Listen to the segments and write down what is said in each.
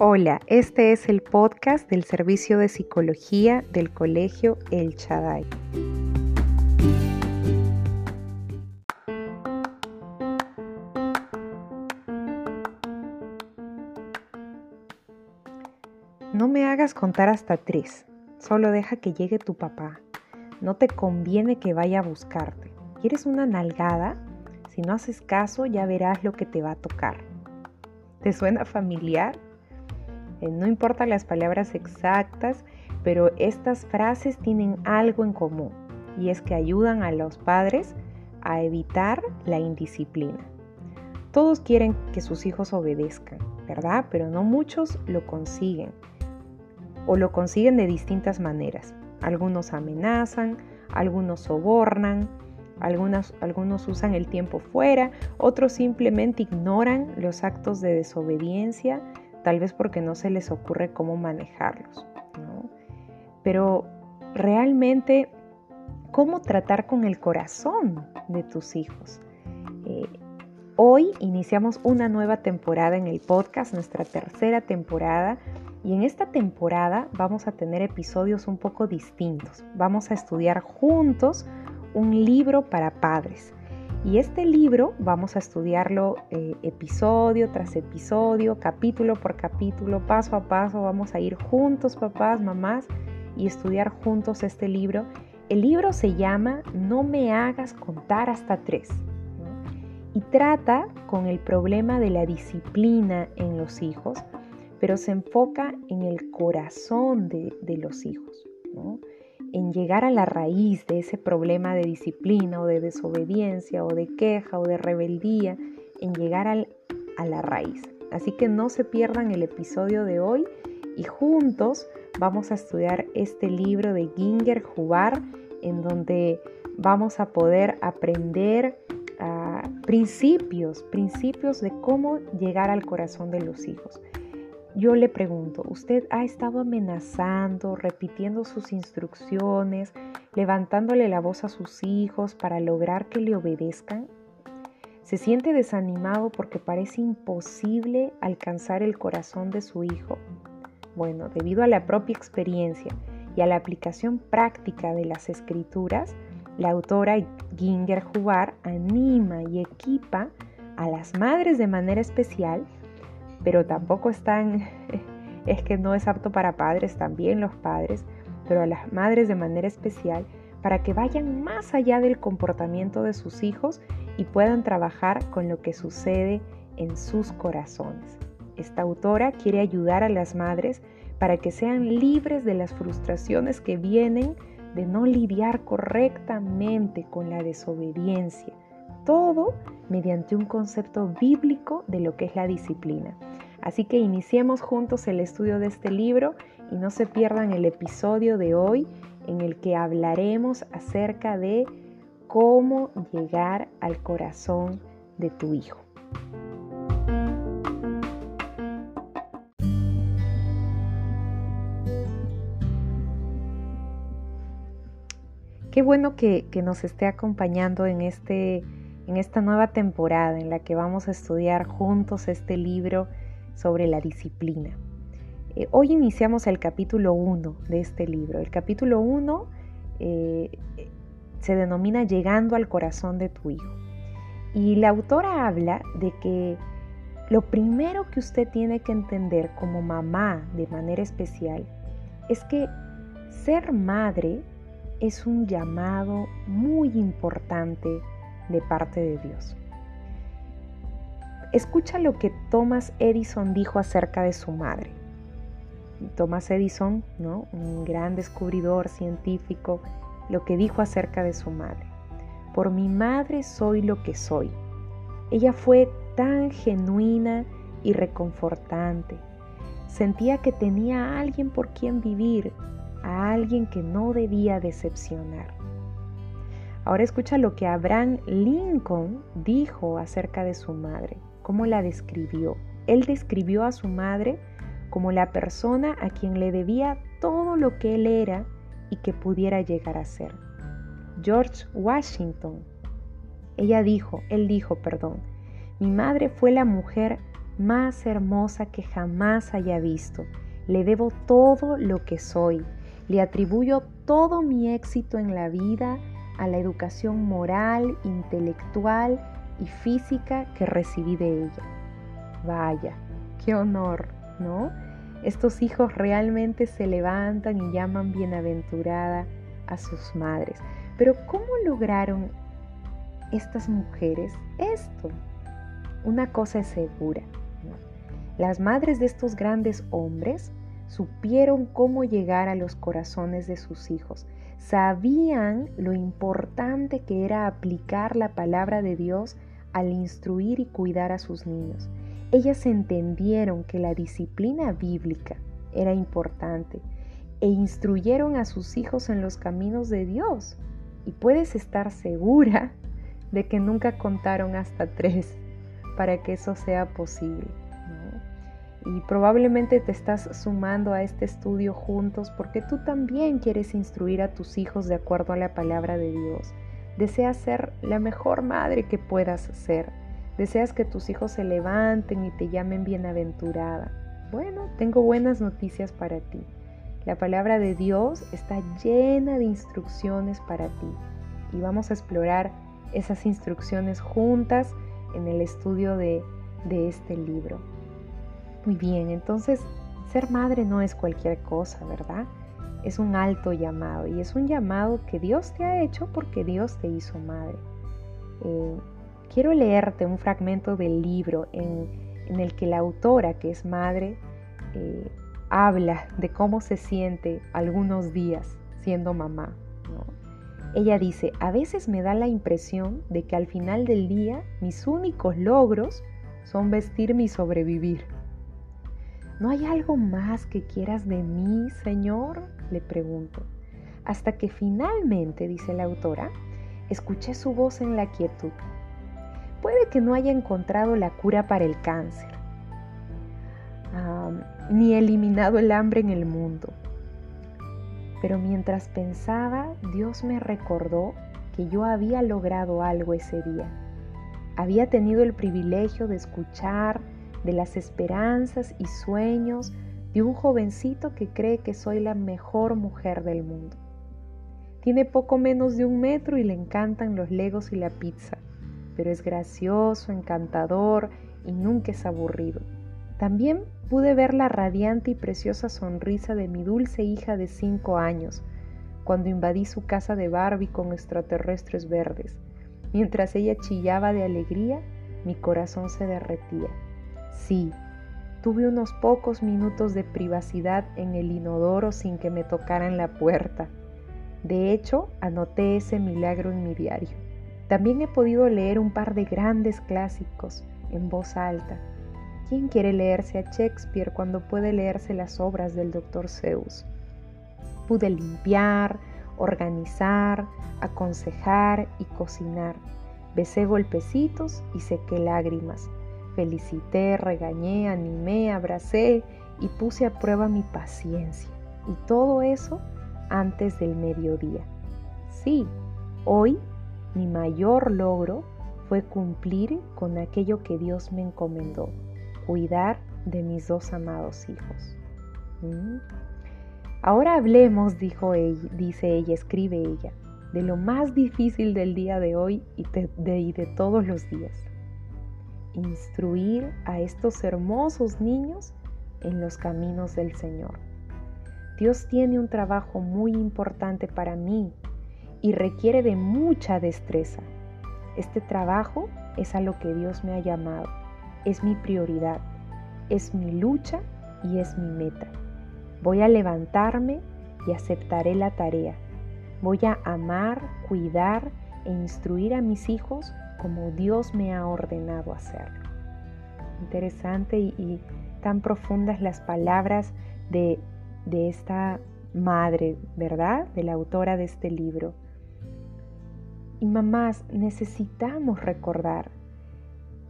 Hola, este es el podcast del Servicio de Psicología del Colegio El Chaday. No me hagas contar hasta tres, solo deja que llegue tu papá. No te conviene que vaya a buscarte. ¿Quieres una nalgada? Si no haces caso ya verás lo que te va a tocar. ¿Te suena familiar? Eh, no importa las palabras exactas, pero estas frases tienen algo en común y es que ayudan a los padres a evitar la indisciplina. Todos quieren que sus hijos obedezcan, ¿verdad? Pero no muchos lo consiguen o lo consiguen de distintas maneras. Algunos amenazan, algunos sobornan, algunos, algunos usan el tiempo fuera, otros simplemente ignoran los actos de desobediencia tal vez porque no se les ocurre cómo manejarlos. Pero realmente, ¿cómo tratar con el corazón de tus hijos? Eh, hoy iniciamos una nueva temporada en el podcast, nuestra tercera temporada. Y en esta temporada vamos a tener episodios un poco distintos. Vamos a estudiar juntos un libro para padres. Y este libro vamos a estudiarlo eh, episodio tras episodio, capítulo por capítulo, paso a paso. Vamos a ir juntos, papás, mamás, y estudiar juntos este libro. El libro se llama No me hagas contar hasta tres. Y trata con el problema de la disciplina en los hijos, pero se enfoca en el corazón de, los hijos. En llegar a la raíz de ese problema de disciplina o de desobediencia o de queja o de rebeldía, en llegar a la raíz. Así que no se pierdan el episodio de hoy y juntos vamos a estudiar este libro de Ginger Hubar en donde vamos a poder aprender ah, principios, principios de cómo llegar al corazón de los hijos. Yo le pregunto, ¿usted ha estado amenazando, repitiendo sus instrucciones, levantándole la voz a sus hijos para lograr que le obedezcan? ¿Se siente desanimado porque parece imposible alcanzar el corazón de su hijo? Bueno, debido a la propia experiencia y a la aplicación práctica de las escrituras, la autora Ginger Hubar anima y equipa a las madres de manera especial pero tampoco están, es que no es apto para padres, también los padres, pero a las madres de manera especial, para que vayan más allá del comportamiento de sus hijos y puedan trabajar con lo que sucede en sus corazones. Esta autora quiere ayudar a las madres para que sean libres de las frustraciones que vienen de no lidiar correctamente con la desobediencia. Todo mediante un concepto bíblico de lo que es la disciplina. Así que iniciemos juntos el estudio de este libro y no se pierdan el episodio de hoy en el que hablaremos acerca de cómo llegar al corazón de tu hijo. Qué bueno que, nos esté acompañando en, este, en esta nueva temporada en la que vamos a estudiar juntos este libro sobre la disciplina. Eh, hoy iniciamos el capítulo 1 de este libro. El capítulo 1 eh, se denomina Llegando al corazón de tu hijo. Y la autora habla de que lo primero que usted tiene que entender como mamá de manera especial es que ser madre es un llamado muy importante de parte de Dios. Escucha lo que Thomas Edison dijo acerca de su madre. Thomas Edison, ¿no? un gran descubridor científico, lo que dijo acerca de su madre. Por mi madre soy lo que soy. Ella fue tan genuina y reconfortante. Sentía que tenía a alguien por quien vivir, a alguien que no debía decepcionar. Ahora escucha lo que Abraham Lincoln dijo acerca de su madre cómo la describió. Él describió a su madre como la persona a quien le debía todo lo que él era y que pudiera llegar a ser. George Washington. Ella dijo, él dijo, perdón, mi madre fue la mujer más hermosa que jamás haya visto. Le debo todo lo que soy. Le atribuyo todo mi éxito en la vida a la educación moral, intelectual y física que recibí de ella. Vaya, qué honor, ¿no? Estos hijos realmente se levantan y llaman bienaventurada a sus madres. Pero ¿cómo lograron estas mujeres esto? Una cosa es segura. Las madres de estos grandes hombres supieron cómo llegar a los corazones de sus hijos. Sabían lo importante que era aplicar la palabra de Dios al instruir y cuidar a sus niños. Ellas entendieron que la disciplina bíblica era importante e instruyeron a sus hijos en los caminos de Dios. Y puedes estar segura de que nunca contaron hasta tres para que eso sea posible. Y probablemente te estás sumando a este estudio juntos porque tú también quieres instruir a tus hijos de acuerdo a la palabra de Dios. Deseas ser la mejor madre que puedas ser. Deseas que tus hijos se levanten y te llamen bienaventurada. Bueno, tengo buenas noticias para ti. La palabra de Dios está llena de instrucciones para ti y vamos a explorar esas instrucciones juntas en el estudio de, este libro. Muy bien, entonces ser madre no es cualquier cosa, ¿verdad? Es un alto llamado y es un llamado que Dios te ha hecho porque Dios te hizo madre. Eh, quiero leerte un fragmento del libro en, el que la autora, que es madre, eh, habla de cómo se siente algunos días siendo mamá. Ella dice, a veces me da la impresión de que al final del día mis únicos logros son vestirme y sobrevivir. ¿No hay algo más que quieras de mí, Señor? le pregunto. Hasta que finalmente, dice la autora, escuché su voz en la quietud. Puede que no haya encontrado la cura para el cáncer, ni eliminado el hambre en el mundo. Pero mientras pensaba, Dios me recordó que yo había logrado algo ese día. Había tenido el privilegio de escuchar de las esperanzas y sueños de un jovencito que cree que soy la mejor mujer del mundo. Tiene poco menos de un metro y le encantan los legos y la pizza, pero es gracioso, encantador y nunca es aburrido. También pude ver la radiante y preciosa sonrisa de mi dulce hija de cinco años cuando invadí su casa de Barbie con extraterrestres verdes. Mientras ella chillaba de alegría, mi corazón se derretía. Sí, tuve unos pocos minutos de privacidad en el inodoro sin que me tocaran la puerta. De hecho, anoté ese milagro en mi diario. También he podido leer un par de grandes clásicos en voz alta. ¿Quién quiere leerse a Shakespeare cuando puede leerse las obras del Dr. Seuss? Pude limpiar, organizar, aconsejar y cocinar. Besé golpecitos y sequé lágrimas. Felicité, regañé, animé, abracé y puse a prueba mi paciencia. Y todo eso antes del mediodía. Sí, hoy mi mayor logro fue cumplir con aquello que Dios me encomendó, cuidar de mis dos amados hijos. ¿Mm? Ahora hablemos, dijo ella, dice ella, escribe ella, de lo más difícil del día de hoy y de todos los días instruir a estos hermosos niños en los caminos del Señor. Dios tiene un trabajo muy importante para mí y requiere de mucha destreza. Este trabajo es a lo que Dios me ha llamado, es mi prioridad, es mi lucha y es mi meta. Voy a levantarme y aceptaré la tarea. Voy a amar, cuidar e instruir a mis hijos como Dios me ha ordenado hacerlo. Interesante y, tan profundas las palabras de, de esta madre, ¿verdad? De la autora de este libro. Y mamás, necesitamos recordar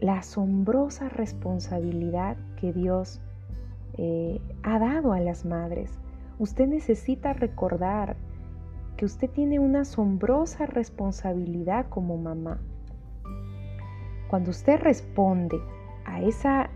la asombrosa responsabilidad que Dios eh, ha dado a las madres. Usted necesita recordar que usted tiene una asombrosa responsabilidad como mamá. Cuando usted responde a esa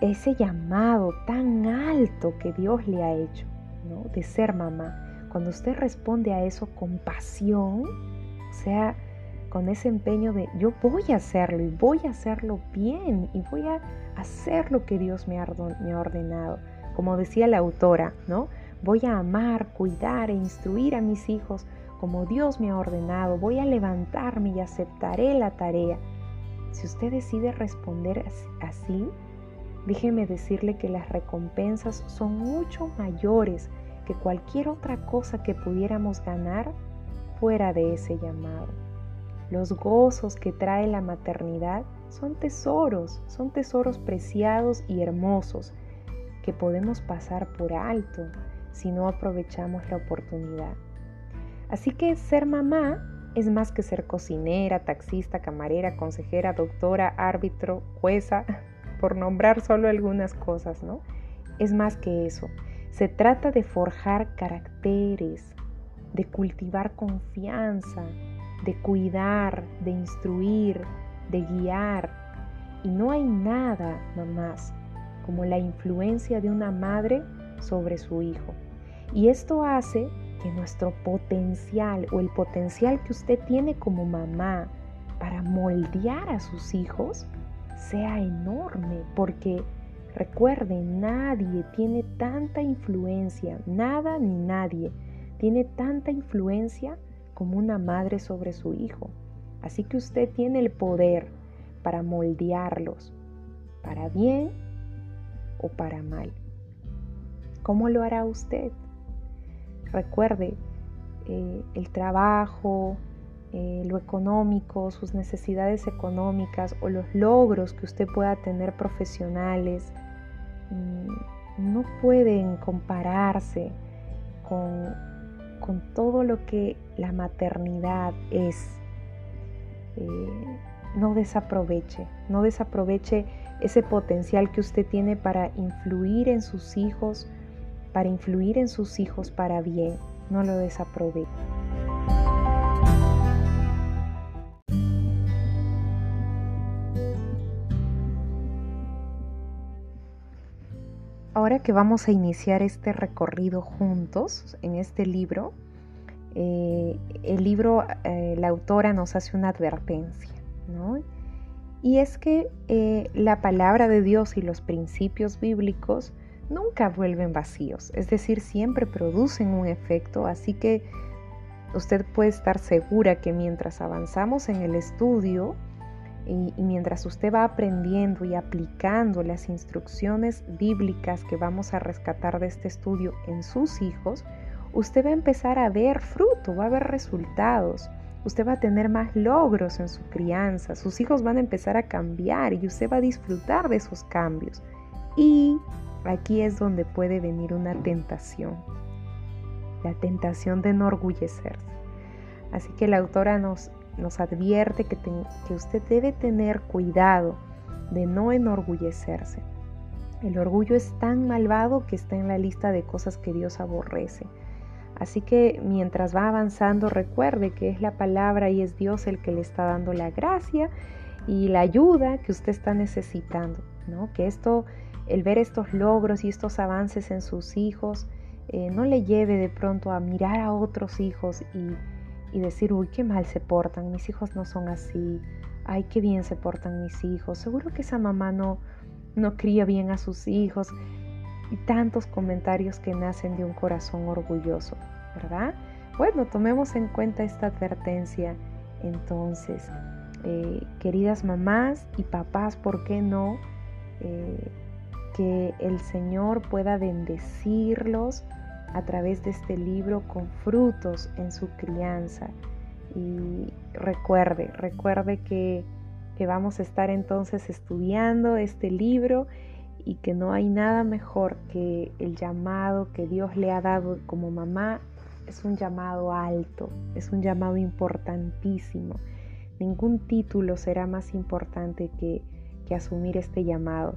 ese llamado tan alto que Dios le ha hecho, ¿no? De ser mamá. Cuando usted responde a eso con pasión, o sea, con ese empeño de yo voy a hacerlo y voy a hacerlo bien y voy a hacer lo que Dios me ha, ordenado. Como decía la autora, ¿no? Voy a amar, cuidar e instruir a mis hijos como Dios me ha ordenado. Voy a levantarme y aceptaré la tarea. Si usted decide responder así, déjeme decirle que las recompensas son mucho mayores que cualquier otra cosa que pudiéramos ganar fuera de ese llamado. Los gozos que trae la maternidad son tesoros, son tesoros preciados y hermosos que podemos pasar por alto si no aprovechamos la oportunidad. Así que ser mamá es más que ser cocinera, taxista, camarera, consejera, doctora, árbitro, jueza, por nombrar solo algunas cosas, ¿no? Es más que eso. Se trata de forjar caracteres, de cultivar confianza, de cuidar, de instruir, de guiar. Y no hay nada, mamás, como la influencia de una madre sobre su hijo. Y esto hace que nuestro potencial o el potencial que usted tiene como mamá para moldear a sus hijos sea enorme, porque recuerde, nadie tiene tanta influencia, nada ni nadie tiene tanta influencia como una madre sobre su hijo. Así que usted tiene el poder para moldearlos, para bien o para mal. ¿Cómo lo hará usted? Recuerde, eh, el trabajo, eh, lo económico, sus necesidades económicas o los logros que usted pueda tener profesionales, mm, no pueden compararse con con todo lo que la maternidad es. Eh, no desaproveche, no desaproveche ese potencial que usted tiene para influir en sus hijos, para influir en sus hijos para bien. No lo desaproveche. Ahora que vamos a iniciar este recorrido juntos en este libro, eh, el libro, eh, la autora nos hace una advertencia, ¿no? Y es que eh, la palabra de Dios y los principios bíblicos nunca vuelven vacíos, es decir, siempre producen un efecto, así que usted puede estar segura que mientras avanzamos en el estudio, y, mientras usted va aprendiendo y aplicando las instrucciones bíblicas que vamos a rescatar de este estudio en sus hijos, usted va a empezar a ver fruto, va a ver resultados. Usted va a tener más logros en su crianza, sus hijos van a empezar a cambiar y usted va a disfrutar de esos cambios. Y aquí es donde puede venir una tentación, la tentación de enorgullecerse. Así que la autora nos nos advierte que, que usted debe tener cuidado de no enorgullecerse. El orgullo es tan malvado que está en la lista de cosas que Dios aborrece. Así que mientras va avanzando, recuerde que es la palabra y es Dios el que le está dando la gracia y la ayuda que usted está necesitando. ¿no? Que esto, el ver estos logros y estos avances en sus hijos, eh, no le lleve de pronto a mirar a otros hijos y y decir, uy, qué mal se portan, mis hijos no son así, ay, qué bien se portan mis hijos, seguro que esa mamá no, no cría bien a sus hijos y tantos comentarios que nacen de un corazón orgulloso, ¿verdad? Bueno, tomemos en cuenta esta advertencia entonces. Eh, queridas mamás y papás, ¿por qué no? Eh, que el Señor pueda bendecirlos a través de este libro con frutos en su crianza. Y recuerde, recuerde que, que vamos a estar entonces estudiando este libro y que no hay nada mejor que el llamado que Dios le ha dado como mamá. Es un llamado alto, es un llamado importantísimo. Ningún título será más importante que, que asumir este llamado.